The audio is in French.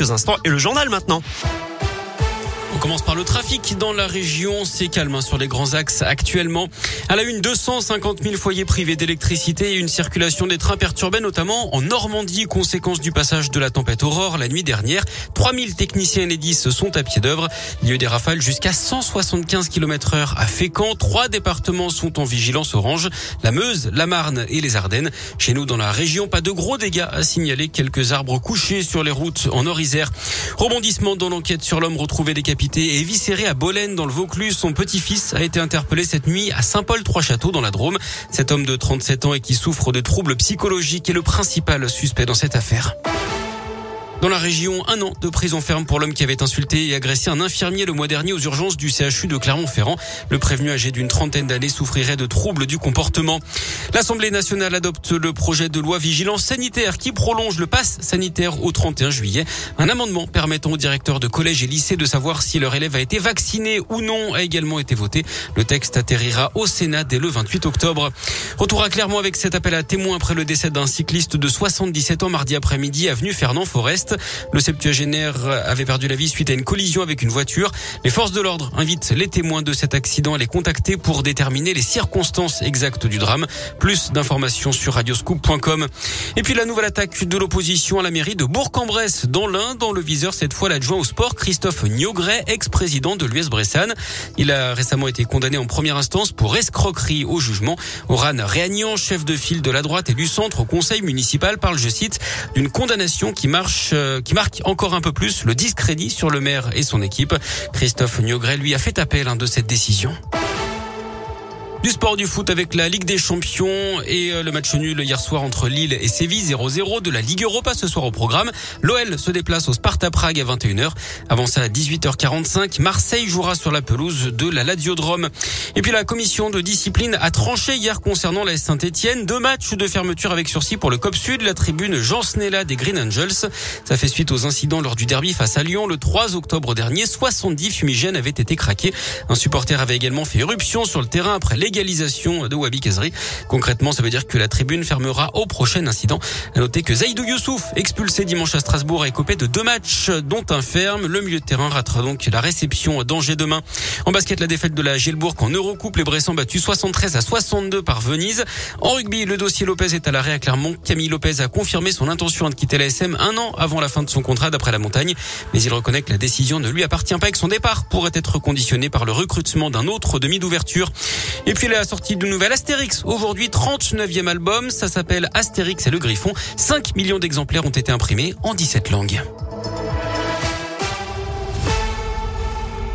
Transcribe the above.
instants et le journal maintenant. On commence par le trafic dans la région. C'est calme hein, sur les grands axes actuellement. À la une, 250 000 foyers privés d'électricité et une circulation des trains perturbée, notamment en Normandie, conséquence du passage de la tempête Aurore la nuit dernière. 3000 techniciens Enedis sont à pied d'œuvre. Il y a eu des rafales jusqu'à 175 km heure à Fécamp. Trois départements sont en vigilance orange. La Meuse, la Marne et les Ardennes. Chez nous, dans la région, pas de gros dégâts à signaler. Quelques arbres couchés sur les routes en Nord-Isère. Rebondissement dans l'enquête sur l'homme retrouvé décapité et éviscéré à Bolène dans le Vaucluse. Son petit-fils a été interpellé cette nuit à Saint-Paul-Trois-Châteaux dans la Drôme. Cet homme de 37 ans et qui souffre de troubles psychologiques est le principal suspect dans cette affaire. Dans la région, un an de prison ferme pour l'homme qui avait insulté et agressé un infirmier le mois dernier aux urgences du CHU de Clermont-Ferrand. Le prévenu âgé d'une trentaine d'années souffrirait de troubles du comportement. L'Assemblée nationale adopte le projet de loi vigilance sanitaire qui prolonge le pass sanitaire au 31 juillet. Un amendement permettant aux directeurs de collèges et lycées de savoir si leur élève a été vacciné ou non a également été voté. Le texte atterrira au Sénat dès le 28 octobre. Retour à Clermont avec cet appel à témoins après le décès d'un cycliste de 77 ans mardi après-midi avenue Fernand Forest. Le septuagénaire avait perdu la vie suite à une collision avec une voiture? Les forces de l'ordre invitent les témoins de cet accident à les contacter pour déterminer les circonstances exactes du drame. Plus d'informations sur radioscoop.com. Et puis la nouvelle attaque de l'opposition à la mairie de Bourg-en-Bresse dans l'Ain, dans le viseur cette fois l'adjoint au sport Christophe Niogret, ex-président de l'US Bressane. Il a récemment été condamné en première instance pour escroquerie au jugement. Oran Réagnan, chef de file de la droite et du centre au conseil municipal, parle, je cite, d'une condamnation qui marche qui marque encore un peu plus le discrédit sur le maire et son équipe. Christophe Niogret lui a fait appel hein, de cette décision. Du sport du foot avec la Ligue des Champions et euh, le match nul hier soir entre Lille et Séville 0-0 de la Ligue Europa ce soir au programme. L'OL se déplace au Sparta Prague à 21h. Avant ça à 18h45, Marseille jouera sur la pelouse de la Ladiodrome. Et puis la commission de discipline a tranché hier concernant la Saint-Etienne. Deux matchs de fermeture avec sursis pour le COP Sud, la tribune Jean Snella des Green Angels. Ça fait suite aux incidents lors du derby face à Lyon le 3 octobre dernier. 70 fumigènes avaient été craqués. Un supporter avait également fait éruption sur le terrain après les légalisation de Wabi Kazri. Concrètement, ça veut dire que la tribune fermera au prochain incident. À noter que Zaidou Youssouf, expulsé dimanche à Strasbourg, est copé de deux matchs, dont un ferme. Le milieu de terrain ratera donc la réception d'Angers demain. En basket, la défaite de la Gilbourg en Eurocoupe. Les Bressans battus 73 à 62 par Venise. En rugby, le dossier Lopez est à l'arrêt à Clermont. Camille Lopez a confirmé son intention de quitter la SM un an avant la fin de son contrat d'après la montagne. Mais il reconnaît que la décision ne lui appartient pas et que son départ pourrait être conditionné par le recrutement d'un autre demi d'ouverture. La sortie de nouvel Astérix. Aujourd'hui, 39e album. Ça s'appelle Astérix et le Griffon. 5 millions d'exemplaires ont été imprimés en 17 langues.